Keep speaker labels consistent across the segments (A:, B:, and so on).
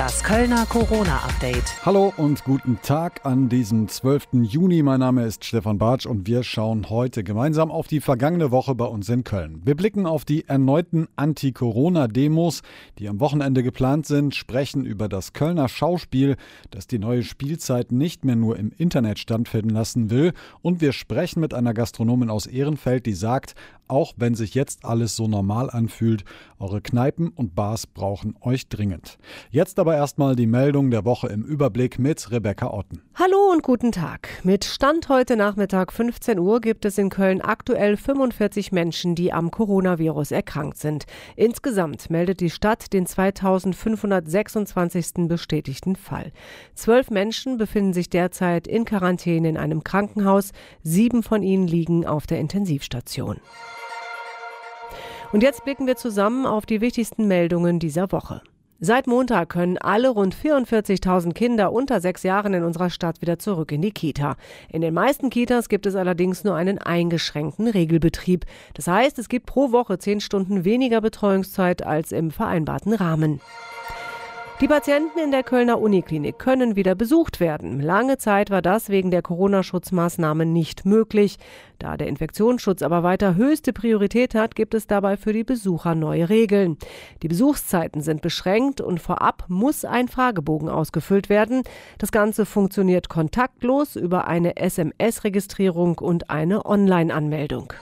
A: Das Kölner Corona-Update.
B: Hallo und guten Tag an diesem 12. Juni. Mein Name ist Stefan Bartsch und wir schauen heute gemeinsam auf die vergangene Woche bei uns in Köln. Wir blicken auf die erneuten Anti-Corona-Demos, die am Wochenende geplant sind, sprechen über das Kölner Schauspiel, das die neue Spielzeit nicht mehr nur im Internet stattfinden lassen will. Und wir sprechen mit einer Gastronomin aus Ehrenfeld, die sagt, auch wenn sich jetzt alles so normal anfühlt, eure Kneipen und Bars brauchen euch dringend. Jetzt aber erstmal die Meldung der Woche im Überblick mit Rebecca Otten.
C: Hallo und guten Tag. Mit Stand heute Nachmittag 15 Uhr gibt es in Köln aktuell 45 Menschen, die am Coronavirus erkrankt sind. Insgesamt meldet die Stadt den 2526. bestätigten Fall. Zwölf Menschen befinden sich derzeit in Quarantäne in einem Krankenhaus. Sieben von ihnen liegen auf der Intensivstation. Und jetzt blicken wir zusammen auf die wichtigsten Meldungen dieser Woche. Seit Montag können alle rund 44.000 Kinder unter sechs Jahren in unserer Stadt wieder zurück in die Kita. In den meisten Kitas gibt es allerdings nur einen eingeschränkten Regelbetrieb. Das heißt, es gibt pro Woche zehn Stunden weniger Betreuungszeit als im vereinbarten Rahmen. Die Patienten in der Kölner Uniklinik können wieder besucht werden. Lange Zeit war das wegen der Corona-Schutzmaßnahmen nicht möglich. Da der Infektionsschutz aber weiter höchste Priorität hat, gibt es dabei für die Besucher neue Regeln. Die Besuchszeiten sind beschränkt und vorab muss ein Fragebogen ausgefüllt werden. Das Ganze funktioniert kontaktlos über eine SMS-Registrierung und eine Online-Anmeldung.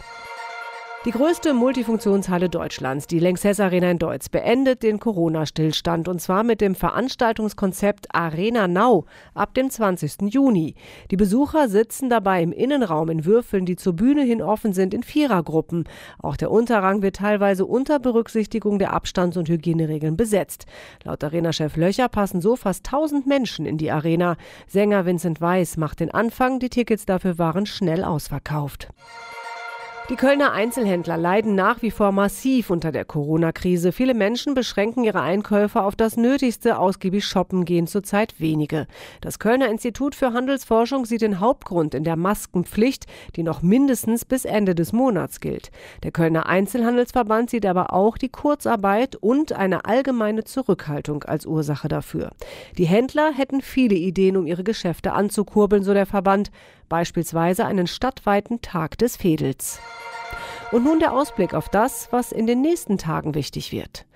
C: Die größte Multifunktionshalle Deutschlands, die Lanxess Arena in Deutz, beendet den Corona-Stillstand und zwar mit dem Veranstaltungskonzept Arena Now ab dem 20. Juni. Die Besucher sitzen dabei im Innenraum in Würfeln, die zur Bühne hin offen sind, in Vierergruppen. Auch der Unterrang wird teilweise unter Berücksichtigung der Abstands- und Hygieneregeln besetzt. Laut Arena-Chef Löcher passen so fast 1000 Menschen in die Arena. Sänger Vincent Weiss macht den Anfang, die Tickets dafür waren schnell ausverkauft. Die Kölner Einzelhändler leiden nach wie vor massiv unter der Corona-Krise. Viele Menschen beschränken ihre Einkäufe auf das Nötigste. Ausgiebig shoppen gehen zurzeit wenige. Das Kölner Institut für Handelsforschung sieht den Hauptgrund in der Maskenpflicht, die noch mindestens bis Ende des Monats gilt. Der Kölner Einzelhandelsverband sieht aber auch die Kurzarbeit und eine allgemeine Zurückhaltung als Ursache dafür. Die Händler hätten viele Ideen, um ihre Geschäfte anzukurbeln, so der Verband beispielsweise einen stadtweiten Tag des Fädels. Und nun der Ausblick auf das, was in den nächsten Tagen wichtig wird.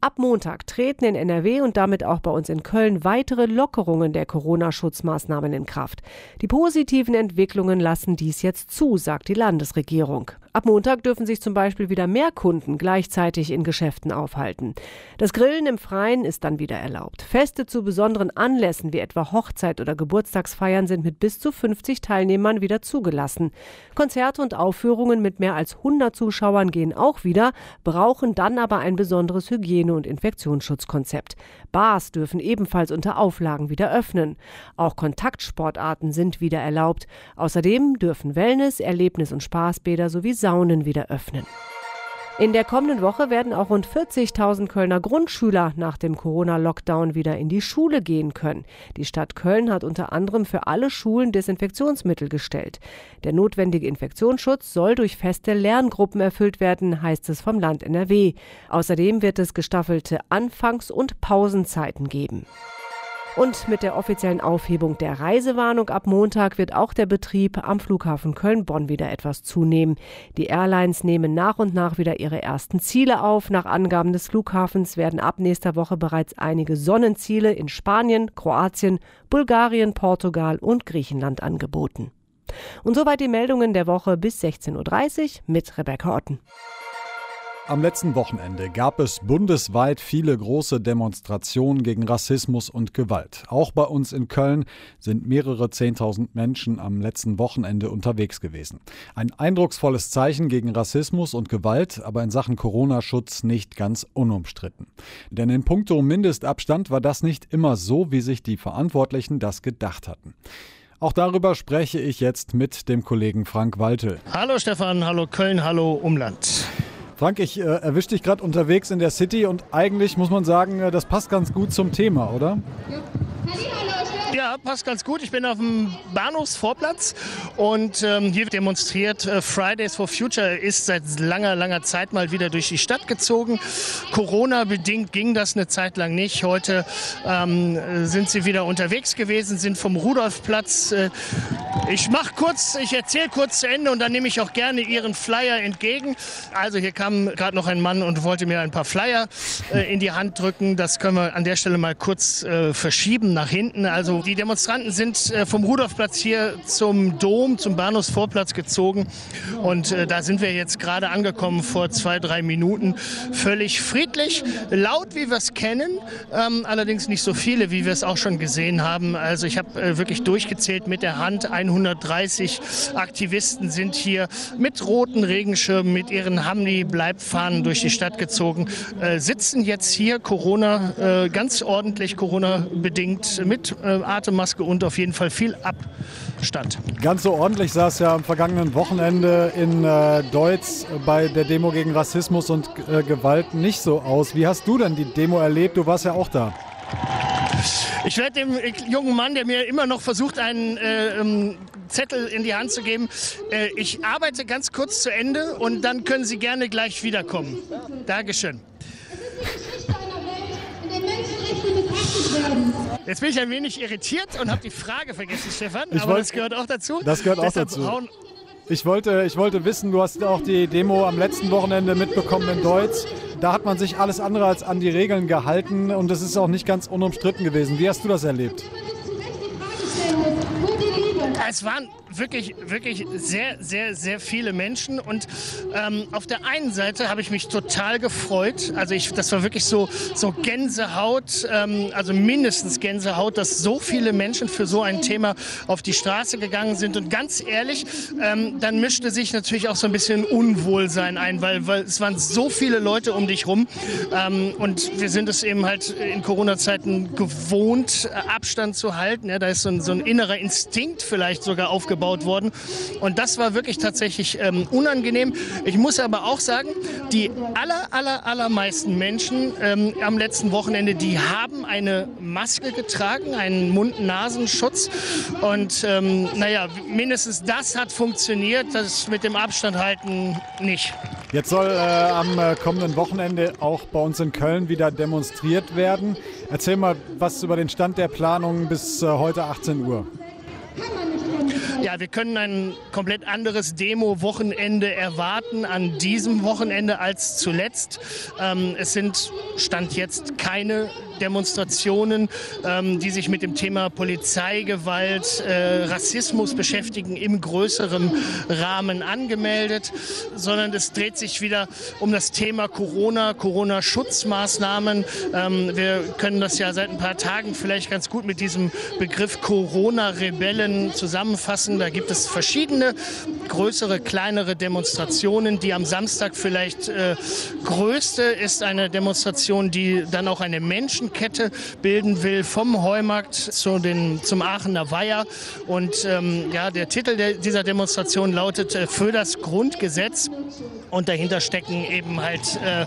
C: Ab Montag treten in NRW und damit auch bei uns in Köln weitere Lockerungen der Corona-Schutzmaßnahmen in Kraft. Die positiven Entwicklungen lassen dies jetzt zu, sagt die Landesregierung. Ab Montag dürfen sich zum Beispiel wieder mehr Kunden gleichzeitig in Geschäften aufhalten. Das Grillen im Freien ist dann wieder erlaubt. Feste zu besonderen Anlässen wie etwa Hochzeit oder Geburtstagsfeiern sind mit bis zu 50 Teilnehmern wieder zugelassen. Konzerte und Aufführungen mit mehr als 100 Zuschauern gehen auch wieder, brauchen dann aber ein besonderes Hygiene- und Infektionsschutzkonzept. Bars dürfen ebenfalls unter Auflagen wieder öffnen. Auch Kontaktsportarten sind wieder erlaubt. Außerdem dürfen Wellness, Erlebnis- und Spaßbäder sowie Saunen wieder öffnen. In der kommenden Woche werden auch rund 40.000 Kölner Grundschüler nach dem Corona-Lockdown wieder in die Schule gehen können. Die Stadt Köln hat unter anderem für alle Schulen Desinfektionsmittel gestellt. Der notwendige Infektionsschutz soll durch feste Lerngruppen erfüllt werden, heißt es vom Land NRW. Außerdem wird es gestaffelte Anfangs- und Pausenzeiten geben. Und mit der offiziellen Aufhebung der Reisewarnung ab Montag wird auch der Betrieb am Flughafen Köln-Bonn wieder etwas zunehmen. Die Airlines nehmen nach und nach wieder ihre ersten Ziele auf. Nach Angaben des Flughafens werden ab nächster Woche bereits einige Sonnenziele in Spanien, Kroatien, Bulgarien, Portugal und Griechenland angeboten. Und soweit die Meldungen der Woche bis 16.30 Uhr mit Rebecca Otten.
B: Am letzten Wochenende gab es bundesweit viele große Demonstrationen gegen Rassismus und Gewalt. Auch bei uns in Köln sind mehrere Zehntausend Menschen am letzten Wochenende unterwegs gewesen. Ein eindrucksvolles Zeichen gegen Rassismus und Gewalt, aber in Sachen Corona-Schutz nicht ganz unumstritten. Denn in puncto Mindestabstand war das nicht immer so, wie sich die Verantwortlichen das gedacht hatten. Auch darüber spreche ich jetzt mit dem Kollegen Frank Waltel.
D: Hallo Stefan, hallo Köln, hallo Umland.
B: Frank, ich äh, erwische dich gerade unterwegs in der City und eigentlich muss man sagen, äh, das passt ganz gut zum Thema, oder?
E: Ja.
D: Passt ganz gut. Ich bin auf dem Bahnhofsvorplatz und ähm, hier demonstriert äh, Fridays for Future ist seit langer, langer Zeit mal wieder durch die Stadt gezogen. Corona-bedingt ging das eine Zeit lang nicht. Heute ähm, sind sie wieder unterwegs gewesen, sind vom Rudolfplatz. Äh, ich mache kurz, ich erzähle kurz zu Ende und dann nehme ich auch gerne Ihren Flyer entgegen. Also hier kam gerade noch ein Mann und wollte mir ein paar Flyer äh, in die Hand drücken. Das können wir an der Stelle mal kurz äh, verschieben nach hinten. Also die Demonstranten sind äh, vom Rudolfplatz hier zum Dom, zum Bahnhofsvorplatz gezogen. Und äh, da sind wir jetzt gerade angekommen vor zwei, drei Minuten. Völlig friedlich, laut, wie wir es kennen, ähm, allerdings nicht so viele, wie wir es auch schon gesehen haben. Also ich habe äh, wirklich durchgezählt mit der Hand. 130 Aktivisten sind hier mit roten Regenschirmen, mit ihren Hamni-Bleibfahnen durch die Stadt gezogen, sitzen jetzt hier Corona, ganz ordentlich Corona-bedingt mit äh, Atemmaske und auf jeden Fall viel Abstand.
B: Ganz so ordentlich sah es ja am vergangenen Wochenende in äh, Deutz bei der Demo gegen Rassismus und äh, Gewalt nicht so aus. Wie hast du denn die Demo erlebt? Du warst ja auch da.
D: Ich werde dem jungen Mann, der mir immer noch versucht, einen äh, ähm, Zettel in die Hand zu geben, äh, ich arbeite ganz kurz zu Ende und dann können Sie gerne gleich wiederkommen. Dankeschön. Jetzt bin ich ein wenig irritiert und habe die Frage vergessen, Stefan,
B: Ich
D: aber
B: wollt-
D: das gehört auch dazu.
B: Das gehört auch dazu. Ich wollte, ich wollte wissen, du hast auch die Demo am letzten Wochenende mitbekommen in Deutz. Da hat man sich alles andere als an die Regeln gehalten und es ist auch nicht ganz unumstritten gewesen. Wie hast du das erlebt?
D: Es waren wirklich, wirklich sehr, sehr, sehr viele Menschen und ähm, auf der einen Seite habe ich mich total gefreut. Also ich, das war wirklich so, so Gänsehaut, ähm, also mindestens Gänsehaut, dass so viele Menschen für so ein Thema auf die Straße gegangen sind. Und ganz ehrlich, ähm, dann mischte sich natürlich auch so ein bisschen Unwohlsein ein, weil, weil es waren so viele Leute um dich rum ähm, und wir sind es eben halt in Corona-Zeiten gewohnt, Abstand zu halten. Ja, da ist so ein, so ein innerer Instinkt vielleicht sogar aufgebaut worden. Und das war wirklich tatsächlich ähm, unangenehm. Ich muss aber auch sagen, die aller, aller, allermeisten Menschen ähm, am letzten Wochenende, die haben eine Maske getragen, einen Mund-Nasenschutz. Und ähm, naja, mindestens das hat funktioniert, das mit dem Abstand halten nicht.
B: Jetzt soll äh, am äh, kommenden Wochenende auch bei uns in Köln wieder demonstriert werden. Erzähl mal was über den Stand der Planung bis äh, heute 18 Uhr.
D: Ja, wir können ein komplett anderes Demo-Wochenende erwarten an diesem Wochenende als zuletzt. Ähm, es sind Stand jetzt keine Demonstrationen, ähm, die sich mit dem Thema Polizeigewalt, äh, Rassismus beschäftigen, im größeren Rahmen angemeldet, sondern es dreht sich wieder um das Thema Corona, Corona-Schutzmaßnahmen. Ähm, wir können das ja seit ein paar Tagen vielleicht ganz gut mit diesem Begriff Corona-Rebellen zusammenfassen. Da gibt es verschiedene größere, kleinere Demonstrationen. Die am Samstag vielleicht äh, größte ist eine Demonstration, die dann auch eine Menschenkette bilden will, vom Heumarkt zu den, zum Aachener Weiher. Und ähm, ja, der Titel der, dieser Demonstration lautet äh, Für das Grundgesetz. Und dahinter stecken eben halt äh,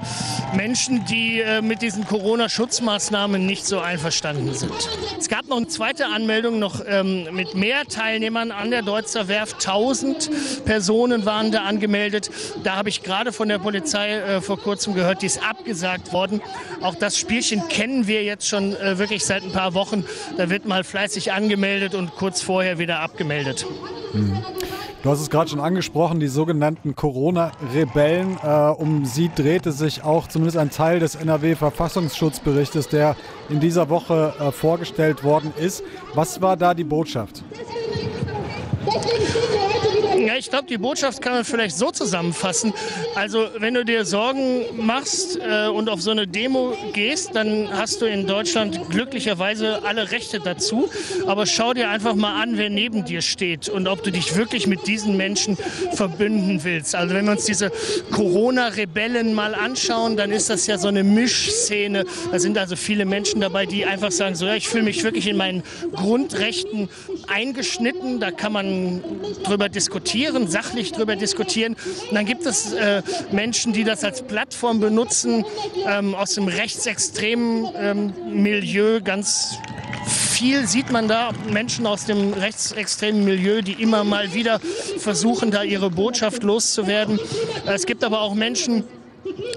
D: Menschen, die äh, mit diesen Corona-Schutzmaßnahmen nicht so einverstanden sind. Es gab noch eine zweite Anmeldung, noch ähm, mit mehr Teilnehmern an der Deutzer Werft. 1000 Personen waren da angemeldet. Da habe ich gerade von der Polizei äh, vor kurzem gehört, die ist abgesagt worden. Auch das Spielchen kennen wir jetzt schon äh, wirklich seit ein paar Wochen. Da wird mal fleißig angemeldet und kurz vorher wieder abgemeldet.
B: Du hast es gerade schon angesprochen, die sogenannten Corona-Rebellen. Äh, um sie drehte sich auch zumindest ein Teil des NRW-Verfassungsschutzberichtes, der in dieser Woche äh, vorgestellt worden ist. Was war da die Botschaft?
D: Ja, ich glaube, die Botschaft kann man vielleicht so zusammenfassen. Also, wenn du dir Sorgen machst äh, und auf so eine Demo gehst, dann hast du in Deutschland glücklicherweise alle Rechte dazu. Aber schau dir einfach mal an, wer neben dir steht und ob du dich wirklich mit diesen Menschen verbünden willst. Also, wenn wir uns diese Corona-Rebellen mal anschauen, dann ist das ja so eine Mischszene. Da sind also viele Menschen dabei, die einfach sagen, so, ja, ich fühle mich wirklich in meinen Grundrechten eingeschnitten. Da kann man drüber diskutieren, sachlich drüber diskutieren. Und dann gibt es äh, Menschen, die das als Plattform benutzen, ähm, aus dem rechtsextremen ähm, Milieu, ganz viel sieht man da Menschen aus dem rechtsextremen Milieu, die immer mal wieder versuchen, da ihre Botschaft loszuwerden. Es gibt aber auch Menschen,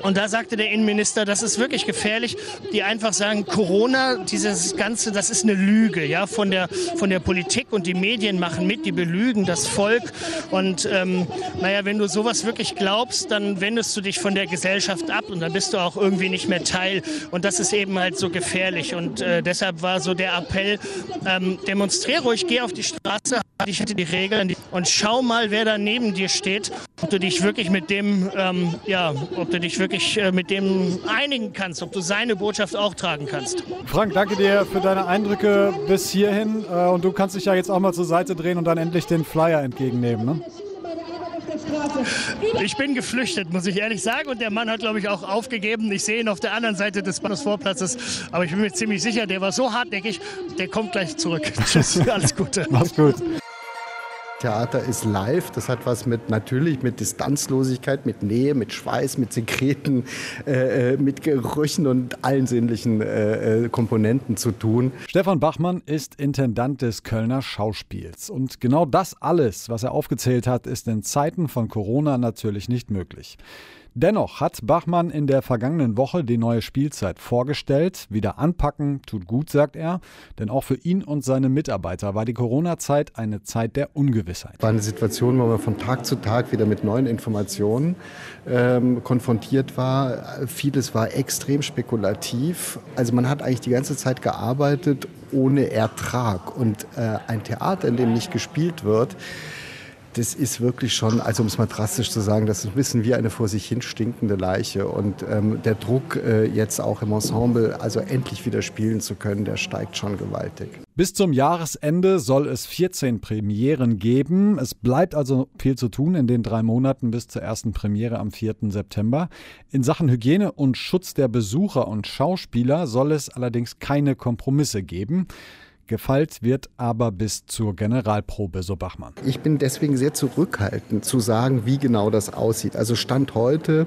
D: und da sagte der Innenminister, das ist wirklich gefährlich, die einfach sagen, Corona, dieses Ganze, das ist eine Lüge, ja, von der, von der Politik und die Medien machen mit, die belügen das Volk. Und ähm, naja, wenn du sowas wirklich glaubst, dann wendest du dich von der Gesellschaft ab und dann bist du auch irgendwie nicht mehr Teil. Und das ist eben halt so gefährlich. Und äh, deshalb war so der Appell, ähm, demonstriere ruhig, geh auf die Straße, ich hätte die Regeln und schau mal, wer da neben dir steht, ob du dich wirklich mit dem, ähm, ja, ob du dich wirklich äh, mit dem einigen kannst, ob du seine Botschaft auch tragen kannst.
B: Frank, danke dir für deine Eindrücke bis hierhin äh, und du kannst dich ja jetzt auch mal zur Seite drehen und dann endlich den Flyer entgegennehmen, ne?
D: Ich bin geflüchtet, muss ich ehrlich sagen. Und der Mann hat, glaube ich, auch aufgegeben. Ich sehe ihn auf der anderen Seite des Bahnhofsvorplatzes. Aber ich bin mir ziemlich sicher, der war so hartnäckig, der kommt gleich zurück. Tschüss, alles Gute.
B: Mach's gut.
E: Theater ist live. Das hat was mit natürlich mit Distanzlosigkeit, mit Nähe, mit Schweiß, mit Sekreten, äh, äh mit Gerüchen und allen sinnlichen äh, äh, Komponenten zu tun.
B: Stefan Bachmann ist Intendant des Kölner Schauspiels. Und genau das alles, was er aufgezählt hat, ist in Zeiten von Corona natürlich nicht möglich. Dennoch hat Bachmann in der vergangenen Woche die neue Spielzeit vorgestellt. Wieder anpacken tut gut, sagt er. Denn auch für ihn und seine Mitarbeiter war die Corona-Zeit eine Zeit der Ungewissheit.
E: War eine Situation, wo man von Tag zu Tag wieder mit neuen Informationen ähm, konfrontiert war. Vieles war extrem spekulativ. Also man hat eigentlich die ganze Zeit gearbeitet ohne Ertrag. Und äh, ein Theater, in dem nicht gespielt wird, das ist wirklich schon, also um es mal drastisch zu sagen, das ist ein bisschen wie eine vor sich hin stinkende Leiche. Und ähm, der Druck, äh, jetzt auch im Ensemble, also endlich wieder spielen zu können, der steigt schon gewaltig.
B: Bis zum Jahresende soll es 14 Premieren geben. Es bleibt also viel zu tun in den drei Monaten bis zur ersten Premiere am 4. September. In Sachen Hygiene und Schutz der Besucher und Schauspieler soll es allerdings keine Kompromisse geben. Gefeilt wird aber bis zur Generalprobe, so Bachmann.
E: Ich bin deswegen sehr zurückhaltend zu sagen, wie genau das aussieht. Also Stand heute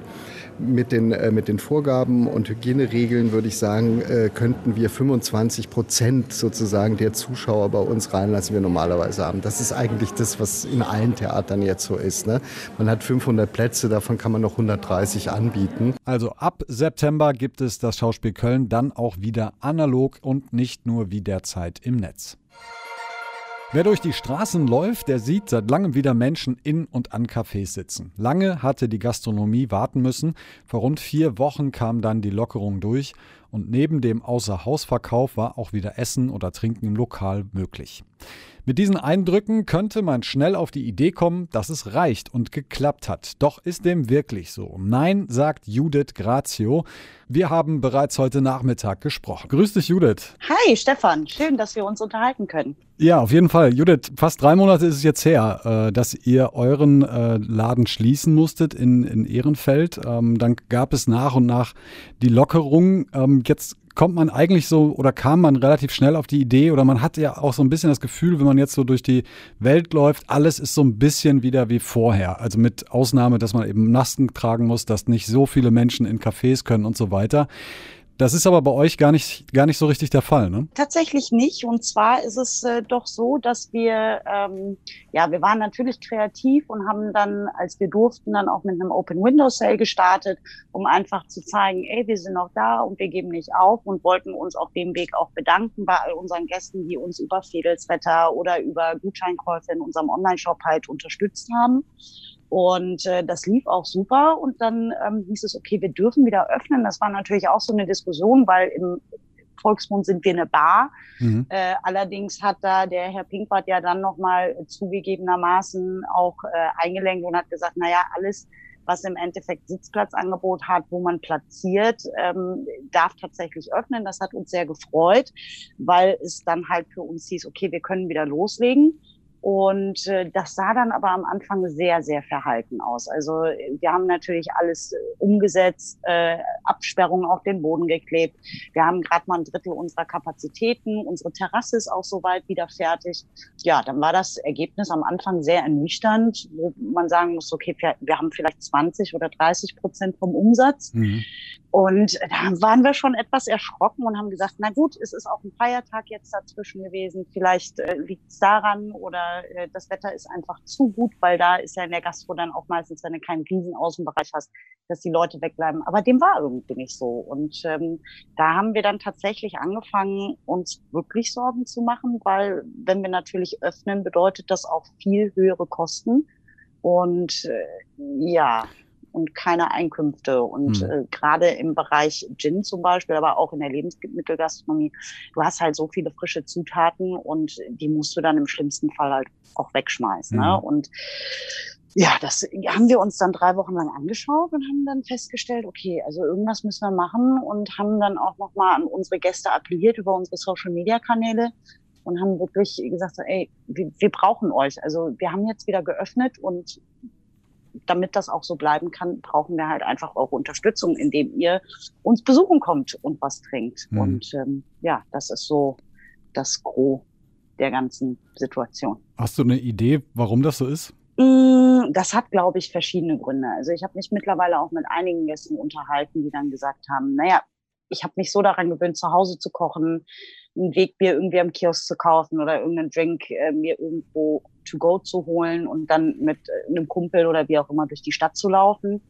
E: mit den, äh, mit den Vorgaben und Hygieneregeln würde ich sagen, äh, könnten wir 25 Prozent sozusagen der Zuschauer bei uns reinlassen, wir normalerweise haben. Das ist eigentlich das, was in allen Theatern jetzt so ist. Ne? Man hat 500 Plätze, davon kann man noch 130 anbieten.
B: Also ab September gibt es das Schauspiel Köln dann auch wieder analog und nicht nur wie derzeit im Netz. Wer durch die Straßen läuft, der sieht seit langem wieder Menschen in und an Cafés sitzen. Lange hatte die Gastronomie warten müssen. Vor rund vier Wochen kam dann die Lockerung durch und neben dem Außerhausverkauf war auch wieder Essen oder Trinken im Lokal möglich. Mit diesen Eindrücken könnte man schnell auf die Idee kommen, dass es reicht und geklappt hat. Doch ist dem wirklich so? Nein, sagt Judith Grazio. Wir haben bereits heute Nachmittag gesprochen. Grüß dich, Judith.
F: Hi, Stefan. Schön, dass wir uns unterhalten können.
B: Ja, auf jeden Fall. Judith, fast drei Monate ist es jetzt her, äh, dass ihr euren äh, Laden schließen musstet in, in Ehrenfeld. Ähm, dann gab es nach und nach die Lockerung. Ähm, jetzt kommt man eigentlich so oder kam man relativ schnell auf die Idee oder man hat ja auch so ein bisschen das Gefühl, wenn man jetzt so durch die Welt läuft, alles ist so ein bisschen wieder wie vorher. Also mit Ausnahme, dass man eben Masken tragen muss, dass nicht so viele Menschen in Cafés können und so weiter. Das ist aber bei euch gar nicht, gar nicht so richtig der Fall, ne?
F: Tatsächlich nicht. Und zwar ist es äh, doch so, dass wir, ähm, ja, wir waren natürlich kreativ und haben dann, als wir durften, dann auch mit einem Open Window Sale gestartet, um einfach zu zeigen, ey, wir sind noch da und wir geben nicht auf und wollten uns auf dem Weg auch bedanken bei all unseren Gästen, die uns über Fedelswetter oder über Gutscheinkäufe in unserem Online-Shop halt unterstützt haben. Und äh, das lief auch super. Und dann ähm, hieß es, okay, wir dürfen wieder öffnen. Das war natürlich auch so eine Diskussion, weil im Volksmund sind wir eine Bar. Mhm. Äh, allerdings hat da der Herr Pinkwart ja dann nochmal zugegebenermaßen auch äh, eingelenkt und hat gesagt, na ja, alles, was im Endeffekt Sitzplatzangebot hat, wo man platziert, ähm, darf tatsächlich öffnen. Das hat uns sehr gefreut, weil es dann halt für uns hieß, okay, wir können wieder loslegen. Und äh, das sah dann aber am Anfang sehr, sehr verhalten aus. Also wir haben natürlich alles äh, umgesetzt, äh, Absperrungen auf den Boden geklebt. Wir haben gerade mal ein Drittel unserer Kapazitäten. Unsere Terrasse ist auch soweit wieder fertig. Ja, dann war das Ergebnis am Anfang sehr ernüchternd, wo man sagen muss, okay, wir, wir haben vielleicht 20 oder 30 Prozent vom Umsatz. Mhm. Und da waren wir schon etwas erschrocken und haben gesagt, na gut, es ist auch ein Feiertag jetzt dazwischen gewesen. Vielleicht äh, liegt es daran oder äh, das Wetter ist einfach zu gut, weil da ist ja in der Gastro dann auch meistens, wenn du keinen riesen Außenbereich hast, dass die Leute wegbleiben. Aber dem war irgendwie nicht so. Und ähm, da haben wir dann tatsächlich angefangen, uns wirklich Sorgen zu machen, weil wenn wir natürlich öffnen, bedeutet das auch viel höhere Kosten. Und äh, ja, und keine Einkünfte. Und mhm. äh, gerade im Bereich Gin zum Beispiel, aber auch in der Lebensmittelgastronomie, du hast halt so viele frische Zutaten und die musst du dann im schlimmsten Fall halt auch wegschmeißen. Mhm. Ne? Hm. Und ja, das haben wir uns dann drei Wochen lang angeschaut und haben dann festgestellt, okay, also irgendwas müssen wir machen und haben dann auch nochmal an unsere Gäste appelliert über unsere Social-Media-Kanäle und haben wirklich gesagt, ey, wir, wir brauchen euch. Also wir haben jetzt wieder geöffnet und damit das auch so bleiben kann, brauchen wir halt einfach eure Unterstützung, indem ihr uns besuchen kommt und was trinkt. Mhm. Und ähm, ja, das ist so das Gros der ganzen Situation.
B: Hast du eine Idee, warum das so ist?
F: Mm, das hat, glaube ich, verschiedene Gründe. Also ich habe mich mittlerweile auch mit einigen Gästen unterhalten, die dann gesagt haben, naja, ich habe mich so daran gewöhnt, zu Hause zu kochen, ein Wegbier irgendwie am Kiosk zu kaufen oder irgendeinen Drink äh, mir irgendwo to go zu holen und dann mit äh, einem Kumpel oder wie auch immer durch die Stadt zu laufen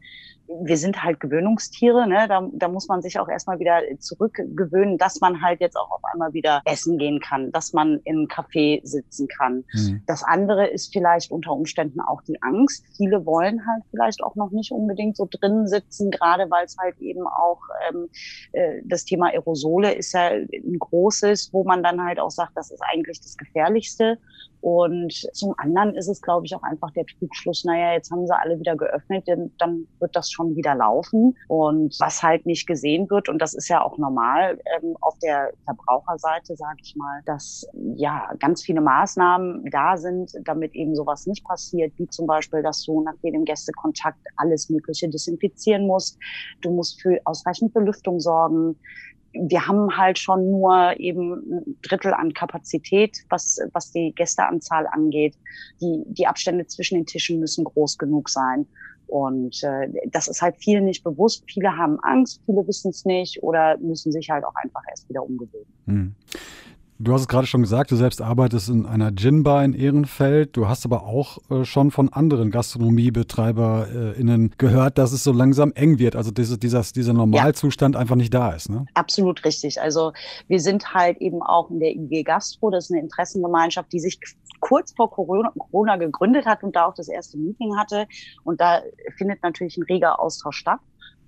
F: wir sind halt Gewöhnungstiere, ne? da, da muss man sich auch erstmal wieder zurückgewöhnen, dass man halt jetzt auch auf einmal wieder essen gehen kann, dass man einem Café sitzen kann. Mhm. Das andere ist vielleicht unter Umständen auch die Angst. Viele wollen halt vielleicht auch noch nicht unbedingt so drin sitzen, gerade weil es halt eben auch ähm, äh, das Thema Aerosole ist ja ein großes, wo man dann halt auch sagt, das ist eigentlich das Gefährlichste. Und zum anderen ist es, glaube ich, auch einfach der Trugschluss, naja, jetzt haben sie alle wieder geöffnet, dann wird das schon wieder laufen. Und was halt nicht gesehen wird, und das ist ja auch normal ähm, auf der Verbraucherseite, sage ich mal, dass ja ganz viele Maßnahmen da sind, damit eben sowas nicht passiert, wie zum Beispiel, dass du nach jedem Gästekontakt alles Mögliche desinfizieren musst. Du musst für ausreichend Belüftung sorgen wir haben halt schon nur eben ein Drittel an Kapazität, was, was die Gästeanzahl angeht. Die, die Abstände zwischen den Tischen müssen groß genug sein. Und äh, das ist halt vielen nicht bewusst. Viele haben Angst, viele wissen es nicht oder müssen sich halt auch einfach erst wieder umgewöhnen. Hm.
B: Du hast es gerade schon gesagt, du selbst arbeitest in einer Gin-Bar in Ehrenfeld. Du hast aber auch äh, schon von anderen GastronomiebetreiberInnen gehört, dass es so langsam eng wird. Also dieses, dieser, dieser Normalzustand ja. einfach nicht da ist. Ne?
F: Absolut richtig. Also wir sind halt eben auch in der IG Gastro. Das ist eine Interessengemeinschaft, die sich kurz vor Corona, Corona gegründet hat und da auch das erste Meeting hatte. Und da findet natürlich ein reger Austausch statt.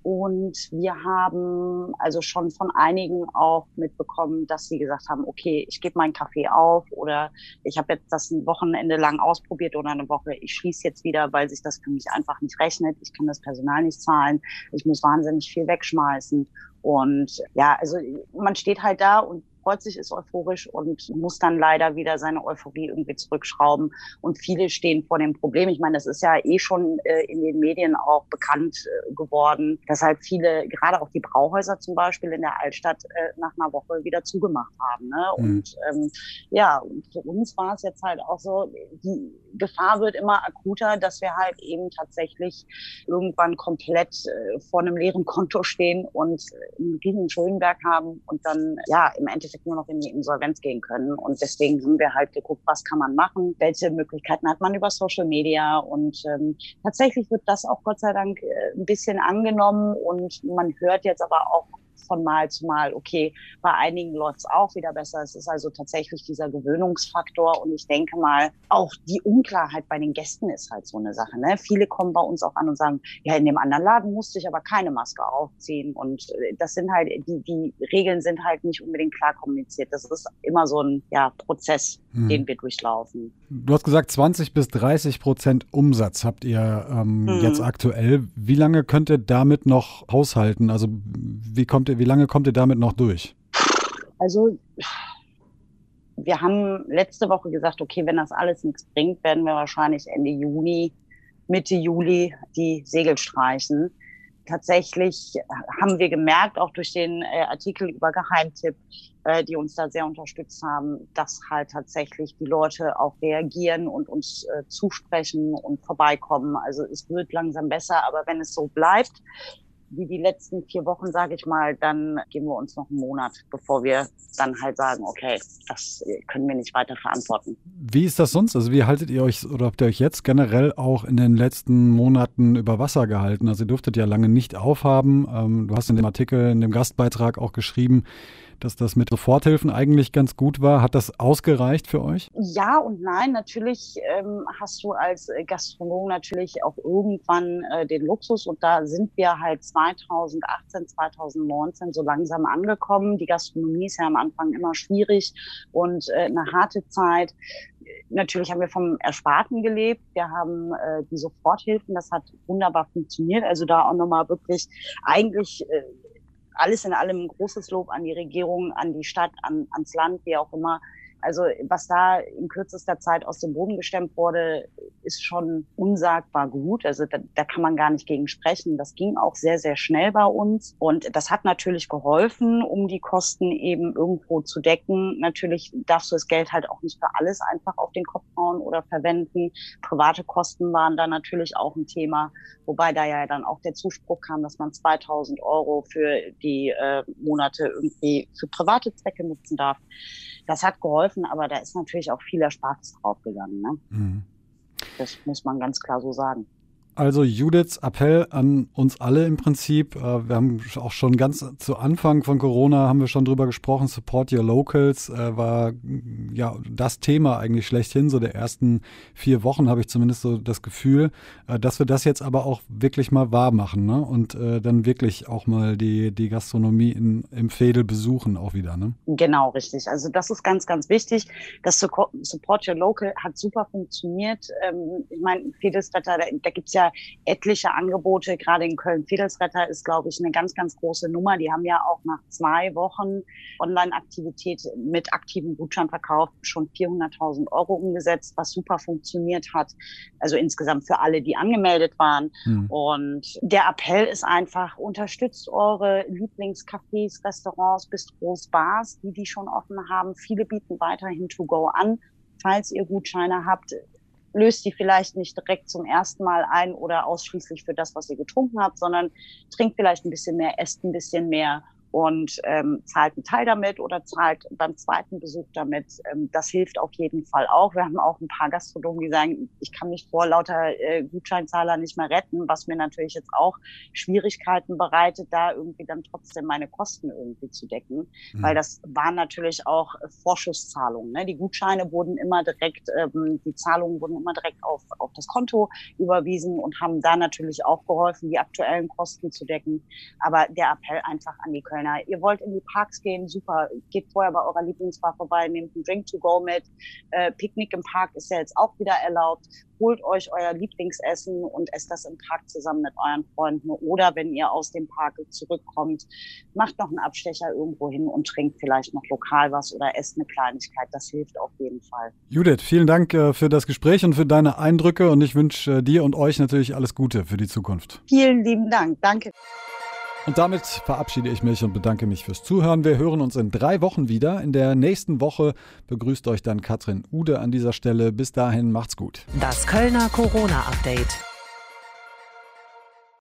F: Und wir haben also schon von einigen auch mitbekommen, dass sie gesagt haben, okay, ich gebe meinen Kaffee auf oder ich habe jetzt das ein Wochenende lang ausprobiert oder eine Woche, ich schließe jetzt wieder, weil sich das für mich einfach nicht rechnet. Ich kann das Personal nicht zahlen. Ich muss wahnsinnig viel wegschmeißen. Und ja, also man steht halt da und freut sich, ist euphorisch und muss dann leider wieder seine Euphorie irgendwie zurückschrauben. Und viele stehen vor dem Problem. Ich meine, das ist ja eh schon äh, in den Medien auch bekannt äh, geworden, dass halt viele, gerade auch die Brauhäuser zum Beispiel in der Altstadt, äh, nach einer Woche wieder zugemacht haben. Ne? Mhm. Und ähm, ja, und für uns war es jetzt halt auch so, die Gefahr wird immer akuter, dass wir halt eben tatsächlich irgendwann komplett äh, vor einem leeren Konto stehen und äh, einen riesen Schuldenberg haben und dann ja im Endeffekt Endeffekt nur noch in die Insolvenz gehen können. Und deswegen haben wir halt geguckt, was kann man machen, welche Möglichkeiten hat man über Social Media. Und ähm, tatsächlich wird das auch Gott sei Dank äh, ein bisschen angenommen und man hört jetzt aber auch von Mal zu Mal. Okay, bei einigen läuft es auch wieder besser. Es ist also tatsächlich dieser Gewöhnungsfaktor. Und ich denke mal, auch die Unklarheit bei den Gästen ist halt so eine Sache. Ne? Viele kommen bei uns auch an und sagen, ja, in dem anderen Laden musste ich aber keine Maske aufziehen. Und äh, das sind halt, die, die Regeln sind halt nicht unbedingt klar kommuniziert. Das ist immer so ein ja, Prozess, hm. den wir durchlaufen.
B: Du hast gesagt, 20 bis 30 Prozent Umsatz habt ihr ähm, hm. jetzt aktuell. Wie lange könnt ihr damit noch haushalten? Also wie kommt ihr wie lange kommt ihr damit noch durch?
F: Also wir haben letzte Woche gesagt, okay, wenn das alles nichts bringt, werden wir wahrscheinlich Ende Juni, Mitte Juli die Segel streichen. Tatsächlich haben wir gemerkt, auch durch den äh, Artikel über Geheimtipp, äh, die uns da sehr unterstützt haben, dass halt tatsächlich die Leute auch reagieren und uns äh, zusprechen und vorbeikommen. Also es wird langsam besser, aber wenn es so bleibt, wie die letzten vier Wochen, sage ich mal, dann geben wir uns noch einen Monat, bevor wir dann halt sagen, okay, das können wir nicht weiter verantworten.
B: Wie ist das sonst? Also wie haltet ihr euch oder habt ihr euch jetzt generell auch in den letzten Monaten über Wasser gehalten? Also ihr durftet ja lange nicht aufhaben. Ähm, du hast in dem Artikel, in dem Gastbeitrag auch geschrieben, dass das mit Soforthilfen eigentlich ganz gut war. Hat das ausgereicht für euch?
F: Ja und nein. Natürlich ähm, hast du als Gastronom natürlich auch irgendwann äh, den Luxus und da sind wir halt 2018, 2019 so langsam angekommen. Die Gastronomie ist ja am Anfang immer schwierig und äh, eine harte Zeit natürlich haben wir vom Ersparten gelebt. Wir haben äh, die Soforthilfen, das hat wunderbar funktioniert. Also da auch nochmal wirklich eigentlich äh, alles in allem ein großes Lob an die Regierung, an die Stadt, an, ans Land, wie auch immer. Also was da in kürzester Zeit aus dem Boden gestemmt wurde, ist schon unsagbar gut. Also da, da kann man gar nicht gegen sprechen. Das ging auch sehr, sehr schnell bei uns. Und das hat natürlich geholfen, um die Kosten eben irgendwo zu decken. Natürlich darfst du das Geld halt auch nicht für alles einfach auf den Kopf hauen oder verwenden. Private Kosten waren da natürlich auch ein Thema. Wobei da ja dann auch der Zuspruch kam, dass man 2000 Euro für die äh, Monate irgendwie für private Zwecke nutzen darf. Das hat geholfen, aber da ist natürlich auch viel Erspartes draufgegangen. Ne? Mhm. Das muss man ganz klar so sagen.
B: Also Judiths Appell an uns alle im Prinzip. Äh, wir haben auch schon ganz zu Anfang von Corona haben wir schon drüber gesprochen. Support Your Locals äh, war ja das Thema eigentlich schlechthin. So der ersten vier Wochen habe ich zumindest so das Gefühl, äh, dass wir das jetzt aber auch wirklich mal wahr machen ne? und dann wirklich auch mal die, die Gastronomie in, im Fädel besuchen auch wieder. Ne?
F: Genau, richtig. Also das ist ganz, ganz wichtig. Das Support Your Local hat super funktioniert. Ähm, ich meine, Fädelswetter, da, da gibt es ja ja etliche Angebote. Gerade in Köln-Fedelsretter ist, glaube ich, eine ganz, ganz große Nummer. Die haben ja auch nach zwei Wochen Online-Aktivität mit aktivem Gutscheinverkauf schon 400.000 Euro umgesetzt, was super funktioniert hat. Also insgesamt für alle, die angemeldet waren. Mhm. Und der Appell ist einfach, unterstützt eure Lieblingscafés, Restaurants, Bistros, Bars, die die schon offen haben. Viele bieten weiterhin To-Go an. Falls ihr Gutscheine habt, löst die vielleicht nicht direkt zum ersten Mal ein oder ausschließlich für das, was ihr getrunken habt, sondern trinkt vielleicht ein bisschen mehr, esst ein bisschen mehr und ähm, zahlt einen Teil damit oder zahlt beim zweiten Besuch damit. Ähm, das hilft auf jeden Fall auch. Wir haben auch ein paar Gastronomen, die sagen, ich kann mich vor lauter äh, Gutscheinzahler nicht mehr retten, was mir natürlich jetzt auch Schwierigkeiten bereitet, da irgendwie dann trotzdem meine Kosten irgendwie zu decken, mhm. weil das waren natürlich auch Vorschusszahlungen. Ne? Die Gutscheine wurden immer direkt, ähm, die Zahlungen wurden immer direkt auf, auf das Konto überwiesen und haben da natürlich auch geholfen, die aktuellen Kosten zu decken. Aber der Appell einfach an die Köln Kölner. Ihr wollt in die Parks gehen, super. Geht vorher bei eurer Lieblingsbar vorbei, nehmt einen Drink to go mit. Äh, Picknick im Park ist ja jetzt auch wieder erlaubt. Holt euch euer Lieblingsessen und esst das im Park zusammen mit euren Freunden. Oder wenn ihr aus dem Park zurückkommt, macht noch einen Abstecher irgendwo hin und trinkt vielleicht noch lokal was oder esst eine Kleinigkeit. Das hilft auf jeden Fall.
B: Judith, vielen Dank äh, für das Gespräch und für deine Eindrücke und ich wünsche äh, dir und euch natürlich alles Gute für die Zukunft.
F: Vielen lieben Dank. Danke.
B: Und damit verabschiede ich mich und bedanke mich fürs Zuhören. Wir hören uns in drei Wochen wieder. In der nächsten Woche begrüßt euch dann Katrin Ude an dieser Stelle. Bis dahin macht's gut.
A: Das Kölner Corona-Update.